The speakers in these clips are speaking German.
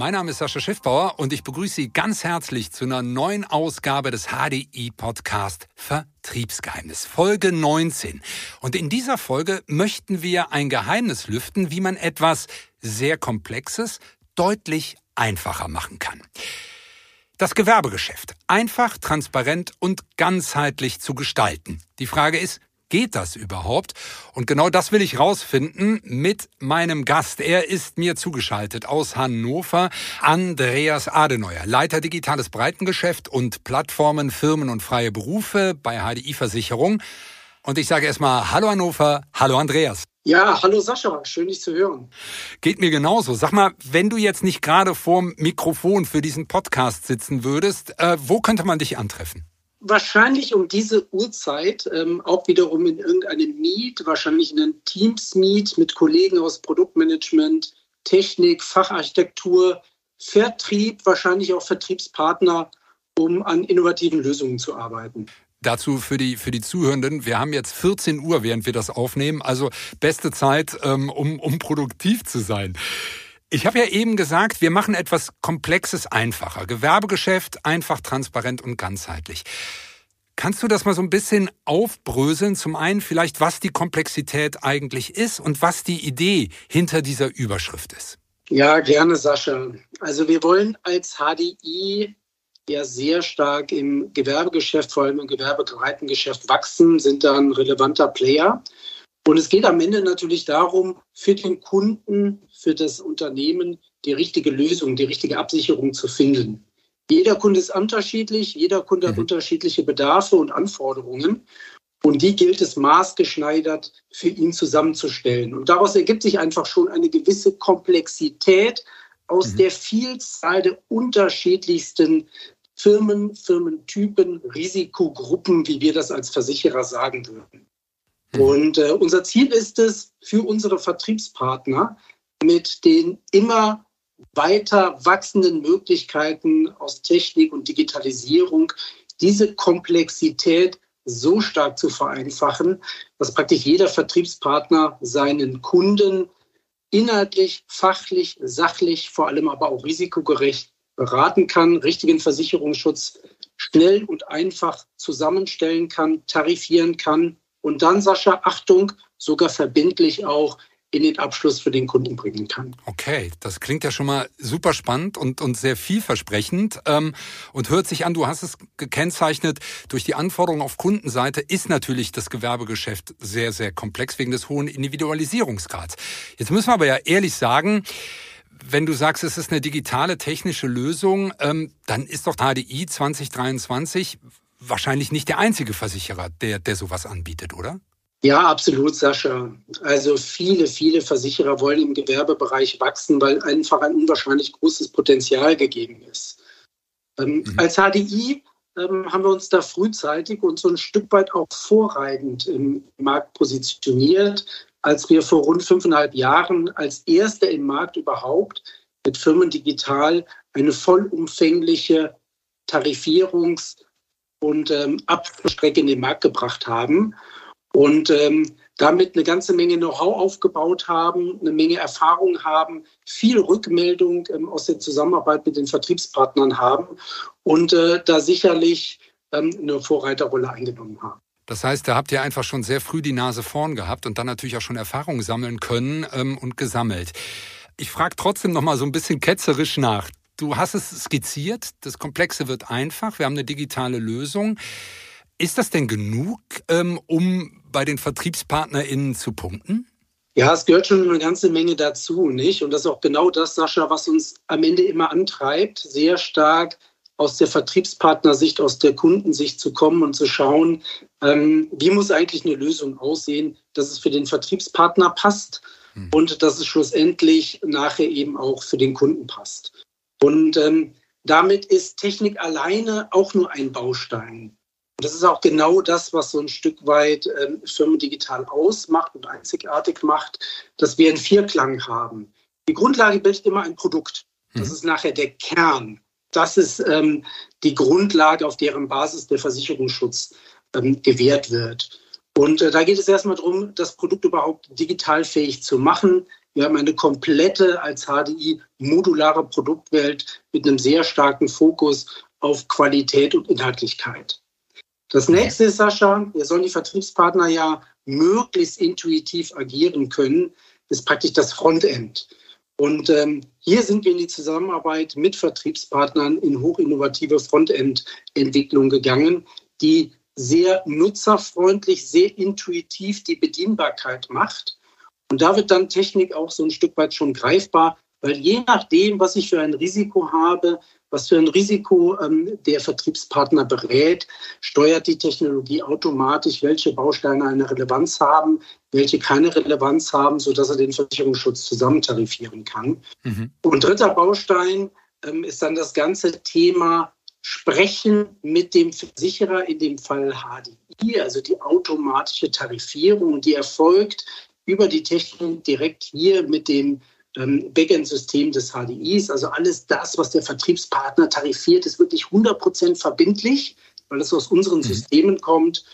Mein Name ist Sascha Schiffbauer und ich begrüße Sie ganz herzlich zu einer neuen Ausgabe des HDI Podcast Vertriebsgeheimnis, Folge 19. Und in dieser Folge möchten wir ein Geheimnis lüften, wie man etwas sehr Komplexes deutlich einfacher machen kann. Das Gewerbegeschäft einfach, transparent und ganzheitlich zu gestalten. Die Frage ist, Geht das überhaupt? Und genau das will ich rausfinden mit meinem Gast. Er ist mir zugeschaltet aus Hannover, Andreas Adeneuer, Leiter Digitales Breitengeschäft und Plattformen, Firmen und freie Berufe bei HDI Versicherung. Und ich sage erstmal Hallo Hannover, hallo Andreas. Ja, hallo Sascha, schön dich zu hören. Geht mir genauso. Sag mal, wenn du jetzt nicht gerade vorm Mikrofon für diesen Podcast sitzen würdest, äh, wo könnte man dich antreffen? Wahrscheinlich um diese Uhrzeit, ähm, auch wiederum in irgendeinem Meet, wahrscheinlich in einem Teams-Meet mit Kollegen aus Produktmanagement, Technik, Facharchitektur, Vertrieb, wahrscheinlich auch Vertriebspartner, um an innovativen Lösungen zu arbeiten. Dazu für die, für die Zuhörenden, wir haben jetzt 14 Uhr, während wir das aufnehmen, also beste Zeit, ähm, um, um produktiv zu sein. Ich habe ja eben gesagt, wir machen etwas Komplexes einfacher. Gewerbegeschäft einfach, transparent und ganzheitlich. Kannst du das mal so ein bisschen aufbröseln? Zum einen vielleicht, was die Komplexität eigentlich ist und was die Idee hinter dieser Überschrift ist. Ja, gerne, Sascha. Also wir wollen als HDI ja sehr stark im Gewerbegeschäft, vor allem im gewerbebreiten Geschäft wachsen, sind da ein relevanter Player. Und es geht am Ende natürlich darum, für den Kunden, für das Unternehmen die richtige Lösung, die richtige Absicherung zu finden. Jeder Kunde ist unterschiedlich, jeder Kunde mhm. hat unterschiedliche Bedarfe und Anforderungen. Und die gilt es maßgeschneidert für ihn zusammenzustellen. Und daraus ergibt sich einfach schon eine gewisse Komplexität aus mhm. der Vielzahl der unterschiedlichsten Firmen, Firmentypen, Risikogruppen, wie wir das als Versicherer sagen würden. Hm. Und äh, unser Ziel ist es, für unsere Vertriebspartner mit den immer weiter wachsenden Möglichkeiten aus Technik und Digitalisierung diese Komplexität so stark zu vereinfachen, dass praktisch jeder Vertriebspartner seinen Kunden inhaltlich, fachlich, sachlich, vor allem aber auch risikogerecht beraten kann, richtigen Versicherungsschutz schnell und einfach zusammenstellen kann, tarifieren kann und dann, Sascha, Achtung, sogar verbindlich auch in den Abschluss für den Kunden bringen kann. Okay, das klingt ja schon mal super spannend und, und sehr vielversprechend ähm, und hört sich an, du hast es gekennzeichnet, durch die Anforderungen auf Kundenseite ist natürlich das Gewerbegeschäft sehr, sehr komplex wegen des hohen Individualisierungsgrads. Jetzt müssen wir aber ja ehrlich sagen, wenn du sagst, es ist eine digitale technische Lösung, ähm, dann ist doch HDI 2023 wahrscheinlich nicht der einzige Versicherer, der, der sowas anbietet, oder? Ja, absolut, Sascha. Also viele, viele Versicherer wollen im Gewerbebereich wachsen, weil einfach ein unwahrscheinlich großes Potenzial gegeben ist. Ähm, mhm. Als HDI ähm, haben wir uns da frühzeitig und so ein Stück weit auch vorreitend im Markt positioniert, als wir vor rund fünfeinhalb Jahren als Erste im Markt überhaupt mit Firmen digital eine vollumfängliche Tarifierungs- und ähm, Abstrecke in den Markt gebracht haben und ähm, damit eine ganze Menge Know-how aufgebaut haben, eine Menge Erfahrung haben, viel Rückmeldung ähm, aus der Zusammenarbeit mit den Vertriebspartnern haben und äh, da sicherlich ähm, eine Vorreiterrolle eingenommen haben. Das heißt, da habt ihr einfach schon sehr früh die Nase vorn gehabt und dann natürlich auch schon Erfahrungen sammeln können ähm, und gesammelt. Ich frage trotzdem noch mal so ein bisschen ketzerisch nach. Du hast es skizziert, das Komplexe wird einfach, wir haben eine digitale Lösung. Ist das denn genug, ähm, um bei den VertriebspartnerInnen zu punkten? Ja, es gehört schon eine ganze Menge dazu, nicht? Und das ist auch genau das, Sascha, was uns am Ende immer antreibt, sehr stark aus der Vertriebspartnersicht, aus der Kundensicht zu kommen und zu schauen, ähm, wie muss eigentlich eine Lösung aussehen, dass es für den Vertriebspartner passt hm. und dass es schlussendlich nachher eben auch für den Kunden passt. Und ähm, damit ist Technik alleine auch nur ein Baustein. Und das ist auch genau das, was so ein Stück weit ähm, Firmen digital ausmacht und einzigartig macht, dass wir einen Vierklang haben. Die Grundlage bildet immer ein Produkt. Das mhm. ist nachher der Kern. Das ist ähm, die Grundlage, auf deren Basis der Versicherungsschutz ähm, gewährt wird. Und äh, da geht es erstmal darum, das Produkt überhaupt digital fähig zu machen, Wir haben eine komplette als HDI modulare Produktwelt mit einem sehr starken Fokus auf Qualität und Inhaltlichkeit. Das nächste ist, Sascha, wir sollen die Vertriebspartner ja möglichst intuitiv agieren können, ist praktisch das Frontend. Und ähm, hier sind wir in die Zusammenarbeit mit Vertriebspartnern in hochinnovative Frontend-Entwicklung gegangen, die sehr nutzerfreundlich, sehr intuitiv die Bedienbarkeit macht. Und da wird dann Technik auch so ein Stück weit schon greifbar, weil je nachdem, was ich für ein Risiko habe, was für ein Risiko ähm, der Vertriebspartner berät, steuert die Technologie automatisch, welche Bausteine eine Relevanz haben, welche keine Relevanz haben, sodass er den Versicherungsschutz zusammentarifieren kann. Mhm. Und dritter Baustein ähm, ist dann das ganze Thema Sprechen mit dem Versicherer, in dem Fall HDI, also die automatische Tarifierung, die erfolgt über die Technik direkt hier mit dem ähm, Backend-System des HDIs. Also alles das, was der Vertriebspartner tarifiert, ist wirklich 100% verbindlich, weil es aus unseren mhm. Systemen kommt.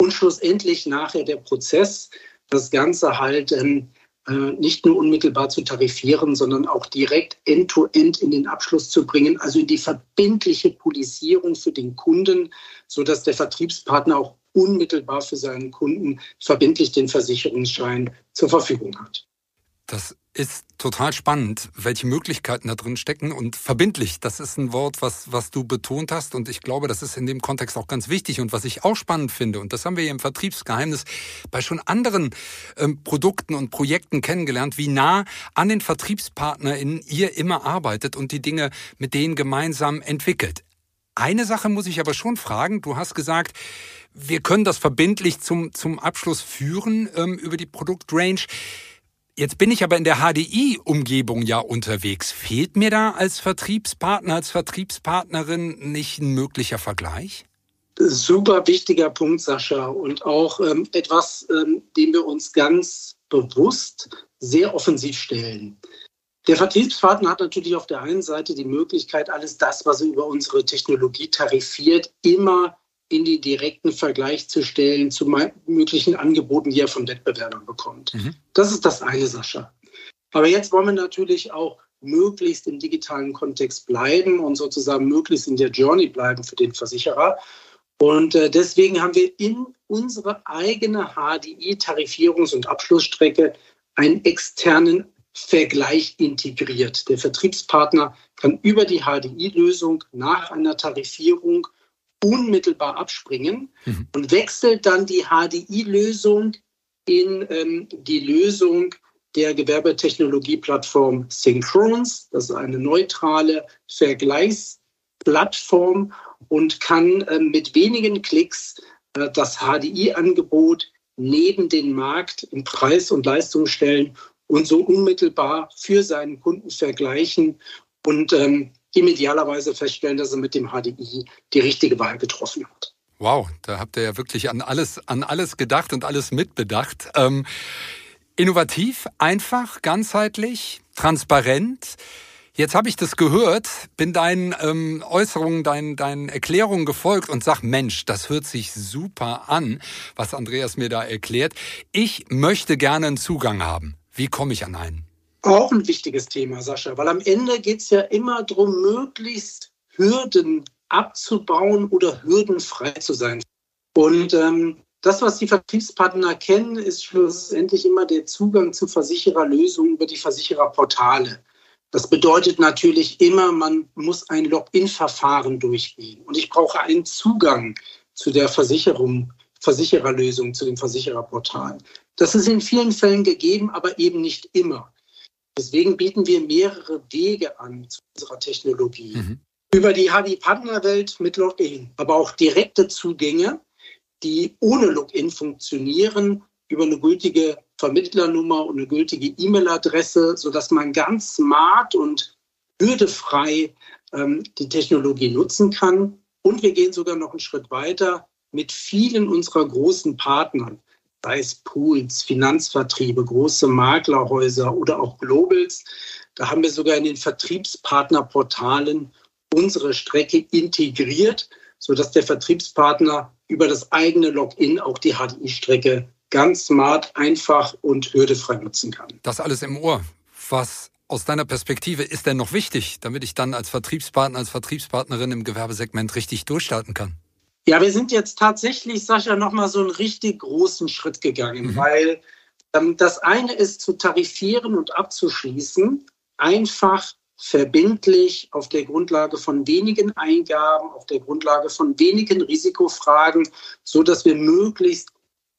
Und schlussendlich nachher der Prozess, das Ganze halt ähm, äh, nicht nur unmittelbar zu tarifieren, sondern auch direkt end-to-end -end in den Abschluss zu bringen, also in die verbindliche Polisierung für den Kunden, sodass der Vertriebspartner auch unmittelbar für seinen Kunden verbindlich den Versicherungsschein zur Verfügung hat. Das ist total spannend, welche Möglichkeiten da drin stecken und verbindlich. Das ist ein Wort, was, was du betont hast und ich glaube, das ist in dem Kontext auch ganz wichtig und was ich auch spannend finde und das haben wir hier im Vertriebsgeheimnis bei schon anderen ähm, Produkten und Projekten kennengelernt, wie nah an den VertriebspartnerInnen ihr immer arbeitet und die Dinge mit denen gemeinsam entwickelt. Eine Sache muss ich aber schon fragen. Du hast gesagt, wir können das verbindlich zum, zum Abschluss führen ähm, über die Produktrange. Jetzt bin ich aber in der HDI-Umgebung ja unterwegs. Fehlt mir da als Vertriebspartner, als Vertriebspartnerin nicht ein möglicher Vergleich? Super wichtiger Punkt, Sascha. Und auch ähm, etwas, ähm, dem wir uns ganz bewusst sehr offensiv stellen. Der Vertriebspartner hat natürlich auf der einen Seite die Möglichkeit, alles das, was er über unsere Technologie tarifiert, immer in den direkten Vergleich zu stellen zu möglichen Angeboten, die er von Wettbewerbern bekommt. Mhm. Das ist das eine, Sascha. Aber jetzt wollen wir natürlich auch möglichst im digitalen Kontext bleiben und sozusagen möglichst in der Journey bleiben für den Versicherer. Und äh, deswegen haben wir in unsere eigene HDI-Tarifierungs- und Abschlussstrecke einen externen Vergleich integriert. Der Vertriebspartner kann über die HDI-Lösung nach einer Tarifierung unmittelbar abspringen mhm. und wechselt dann die HDI-Lösung in ähm, die Lösung der Gewerbetechnologieplattform Synchrons. Das ist eine neutrale Vergleichsplattform und kann äh, mit wenigen Klicks äh, das HDI-Angebot neben den Markt in Preis und Leistung stellen und so unmittelbar für seinen Kunden vergleichen und ähm, idealerweise feststellen, dass er mit dem HDI die richtige Wahl getroffen hat. Wow, da habt ihr ja wirklich an alles, an alles gedacht und alles mitbedacht. Ähm, innovativ, einfach, ganzheitlich, transparent. Jetzt habe ich das gehört, bin deinen ähm, Äußerungen, deinen, deinen Erklärungen gefolgt und sag, Mensch, das hört sich super an, was Andreas mir da erklärt. Ich möchte gerne einen Zugang haben. Wie komme ich an einen? Auch ein wichtiges Thema, Sascha, weil am Ende geht es ja immer darum, möglichst Hürden abzubauen oder hürdenfrei zu sein. Und ähm, das, was die Vertriebspartner kennen, ist schlussendlich immer der Zugang zu Versichererlösungen über die Versichererportale. Das bedeutet natürlich immer, man muss ein Login-Verfahren durchgehen. Und ich brauche einen Zugang zu der Versicherung, Versichererlösung, zu dem Versichererportal. Das ist in vielen Fällen gegeben, aber eben nicht immer. Deswegen bieten wir mehrere Wege an zu unserer Technologie. Mhm. Über die HDI-Partnerwelt mit Login, aber auch direkte Zugänge, die ohne Login funktionieren, über eine gültige Vermittlernummer und eine gültige E-Mail-Adresse, sodass man ganz smart und bürdefrei ähm, die Technologie nutzen kann. Und wir gehen sogar noch einen Schritt weiter mit vielen unserer großen Partnern sei es Pools, Finanzvertriebe, große Maklerhäuser oder auch Globals. Da haben wir sogar in den Vertriebspartnerportalen unsere Strecke integriert, sodass der Vertriebspartner über das eigene Login auch die HDI-Strecke ganz smart, einfach und hürdefrei nutzen kann. Das alles im Ohr. Was aus deiner Perspektive ist denn noch wichtig, damit ich dann als Vertriebspartner, als Vertriebspartnerin im Gewerbesegment richtig durchstarten kann? Ja, wir sind jetzt tatsächlich, Sascha, nochmal so einen richtig großen Schritt gegangen, mhm. weil ähm, das eine ist zu tarifieren und abzuschließen, einfach verbindlich auf der Grundlage von wenigen Eingaben, auf der Grundlage von wenigen Risikofragen, so dass wir möglichst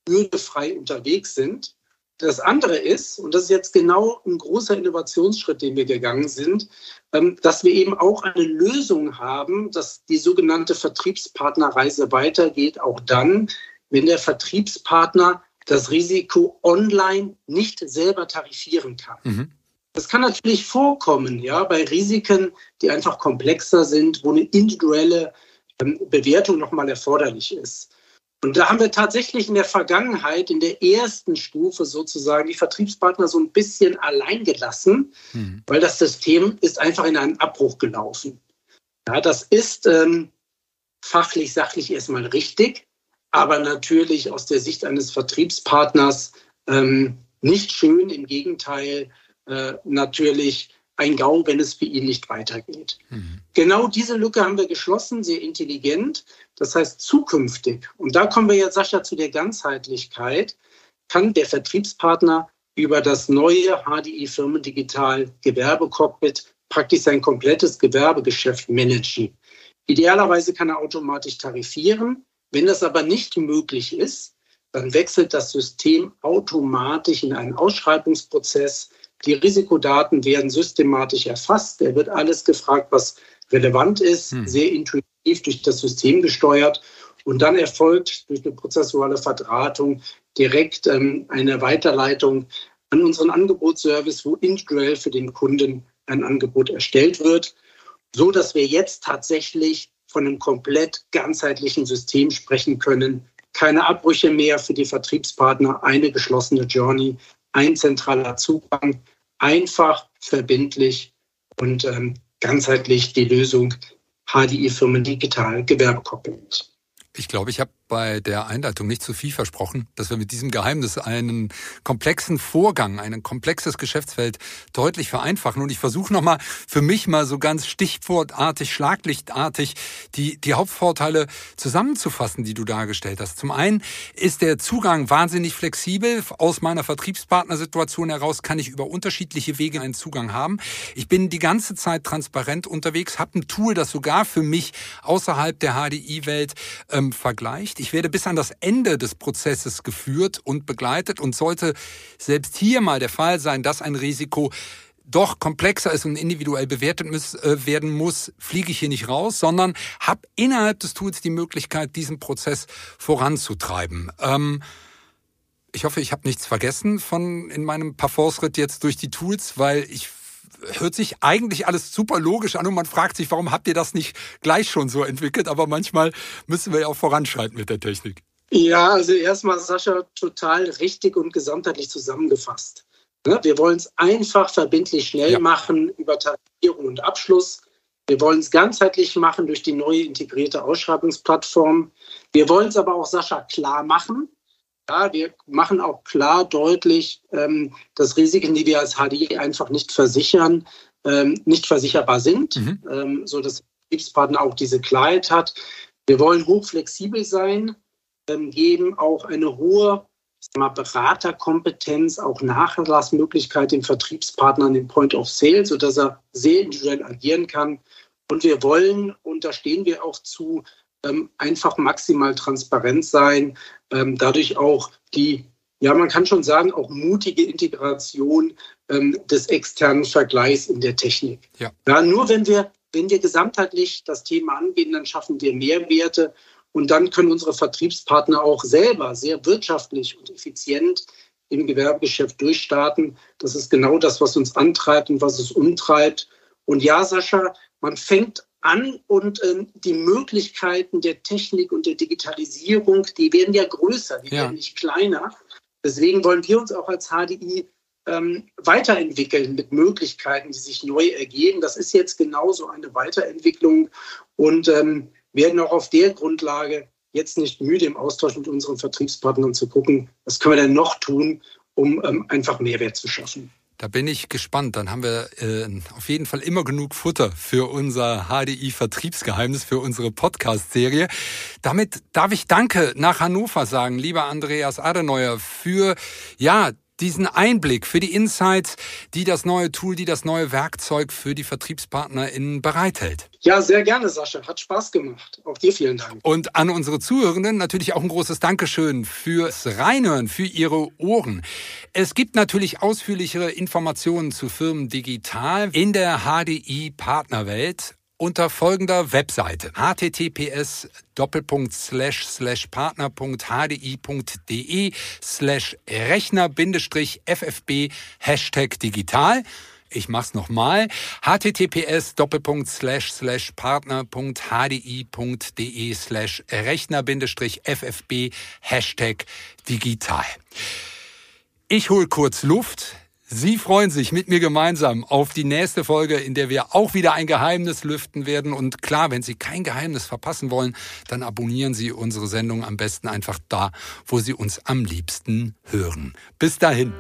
bürdefrei unterwegs sind. Das andere ist, und das ist jetzt genau ein großer Innovationsschritt, den wir gegangen sind, ähm, dass wir eben auch eine Lösung haben, dass die sogenannte Vertriebspartnerreise weitergeht, auch dann, wenn der Vertriebspartner das Risiko online nicht selber tarifieren kann. Mhm. Das kann natürlich vorkommen, ja, bei Risiken, die einfach komplexer sind, wo eine individuelle ähm, Bewertung nochmal erforderlich ist. Und da haben wir tatsächlich in der Vergangenheit, in der ersten Stufe sozusagen, die Vertriebspartner so ein bisschen allein gelassen, mhm. weil das System ist einfach in einen Abbruch gelaufen. Ja, das ist ähm, fachlich, sachlich erstmal richtig, aber natürlich aus der Sicht eines Vertriebspartners ähm, nicht schön. Im Gegenteil, äh, natürlich ein GAU, wenn es für ihn nicht weitergeht. Mhm. Genau diese Lücke haben wir geschlossen, sehr intelligent. Das heißt, zukünftig, und da kommen wir jetzt, Sascha, zu der Ganzheitlichkeit, kann der Vertriebspartner über das neue HDI Firmendigital Gewerbecockpit praktisch sein komplettes Gewerbegeschäft managen. Idealerweise kann er automatisch tarifieren. Wenn das aber nicht möglich ist, dann wechselt das System automatisch in einen Ausschreibungsprozess, die Risikodaten werden systematisch erfasst. Er wird alles gefragt, was relevant ist, hm. sehr intuitiv durch das System gesteuert. Und dann erfolgt durch eine prozessuale Verdrahtung direkt ähm, eine Weiterleitung an unseren Angebotsservice, wo individuell für den Kunden ein Angebot erstellt wird, so dass wir jetzt tatsächlich von einem komplett ganzheitlichen System sprechen können. Keine Abbrüche mehr für die Vertriebspartner, eine geschlossene Journey, ein zentraler Zugang, einfach, verbindlich und ähm, ganzheitlich die Lösung HDI-Firmen digital Gewerbecockpit. Ich glaube, ich habe bei der Einleitung nicht zu viel versprochen, dass wir mit diesem Geheimnis einen komplexen Vorgang, ein komplexes Geschäftsfeld deutlich vereinfachen. Und ich versuche nochmal für mich mal so ganz stichwortartig, schlaglichtartig die, die Hauptvorteile zusammenzufassen, die du dargestellt hast. Zum einen ist der Zugang wahnsinnig flexibel. Aus meiner Vertriebspartnersituation heraus kann ich über unterschiedliche Wege einen Zugang haben. Ich bin die ganze Zeit transparent unterwegs, habe ein Tool, das sogar für mich außerhalb der HDI-Welt ähm, vergleicht nicht. Ich werde bis an das Ende des Prozesses geführt und begleitet und sollte selbst hier mal der Fall sein, dass ein Risiko doch komplexer ist und individuell bewertet muss, äh, werden muss, fliege ich hier nicht raus, sondern habe innerhalb des Tools die Möglichkeit, diesen Prozess voranzutreiben. Ähm, ich hoffe, ich habe nichts vergessen von in meinem Parforce-Ritt jetzt durch die Tools, weil ich hört sich eigentlich alles super logisch an und man fragt sich, warum habt ihr das nicht gleich schon so entwickelt? Aber manchmal müssen wir ja auch voranschreiten mit der Technik. Ja, also erstmal, Sascha, total richtig und gesamtheitlich zusammengefasst. Ne, wir wollen es einfach verbindlich schnell ja. machen über Tarifierung und Abschluss. Wir wollen es ganzheitlich machen durch die neue integrierte Ausschreibungsplattform. Wir wollen es aber auch, Sascha, klar machen. Ja, wir machen auch klar deutlich, ähm, dass Risiken, die wir als HDI einfach nicht versichern, ähm, nicht versicherbar sind, mhm. ähm, so dass der Betriebspartner auch diese Klarheit hat. Wir wollen hochflexibel sein, geben auch eine hohe mal, Beraterkompetenz, auch Nachlassmöglichkeit dem Vertriebspartner an den Point of Sale, sodass er sehr individuell agieren kann. Und wir wollen, und da stehen wir auch zu, einfach maximal transparent sein, ähm, dadurch auch die, ja, man kann schon sagen, auch mutige Integration ähm, des externen Vergleichs in der Technik. Ja. ja, nur wenn wir, wenn wir gesamtheitlich das Thema angehen, dann schaffen wir Mehrwerte und dann können unsere Vertriebspartner auch selber sehr wirtschaftlich und effizient im Gewerbegeschäft durchstarten. Das ist genau das, was uns antreibt und was es umtreibt. Und ja, Sascha, man fängt an und ähm, die Möglichkeiten der Technik und der Digitalisierung, die werden ja größer, die ja. werden nicht kleiner. Deswegen wollen wir uns auch als HDI ähm, weiterentwickeln mit Möglichkeiten, die sich neu ergeben. Das ist jetzt genauso eine Weiterentwicklung und ähm, werden auch auf der Grundlage jetzt nicht müde, im Austausch mit unseren Vertriebspartnern zu gucken, was können wir denn noch tun, um ähm, einfach Mehrwert zu schaffen. Da bin ich gespannt. Dann haben wir äh, auf jeden Fall immer genug Futter für unser HDI-Vertriebsgeheimnis, für unsere Podcast-Serie. Damit darf ich Danke nach Hannover sagen, lieber Andreas Adenauer, für ja diesen Einblick, für die Insights, die das neue Tool, die das neue Werkzeug für die VertriebspartnerInnen bereithält. Ja, sehr gerne, Sascha. Hat Spaß gemacht. Auch dir vielen Dank. Und an unsere Zuhörenden natürlich auch ein großes Dankeschön fürs Reinhören, für Ihre Ohren. Es gibt natürlich ausführlichere Informationen zu Firmen digital in der HDI Partnerwelt unter folgender Webseite https partner.hdi.de slash rechner ffb hashtag digital ich mach's nochmal. https partner.hdi.de slash rechner ffb hashtag digital. Ich hol kurz Luft. Sie freuen sich mit mir gemeinsam auf die nächste Folge, in der wir auch wieder ein Geheimnis lüften werden. Und klar, wenn Sie kein Geheimnis verpassen wollen, dann abonnieren Sie unsere Sendung am besten einfach da, wo Sie uns am liebsten hören. Bis dahin.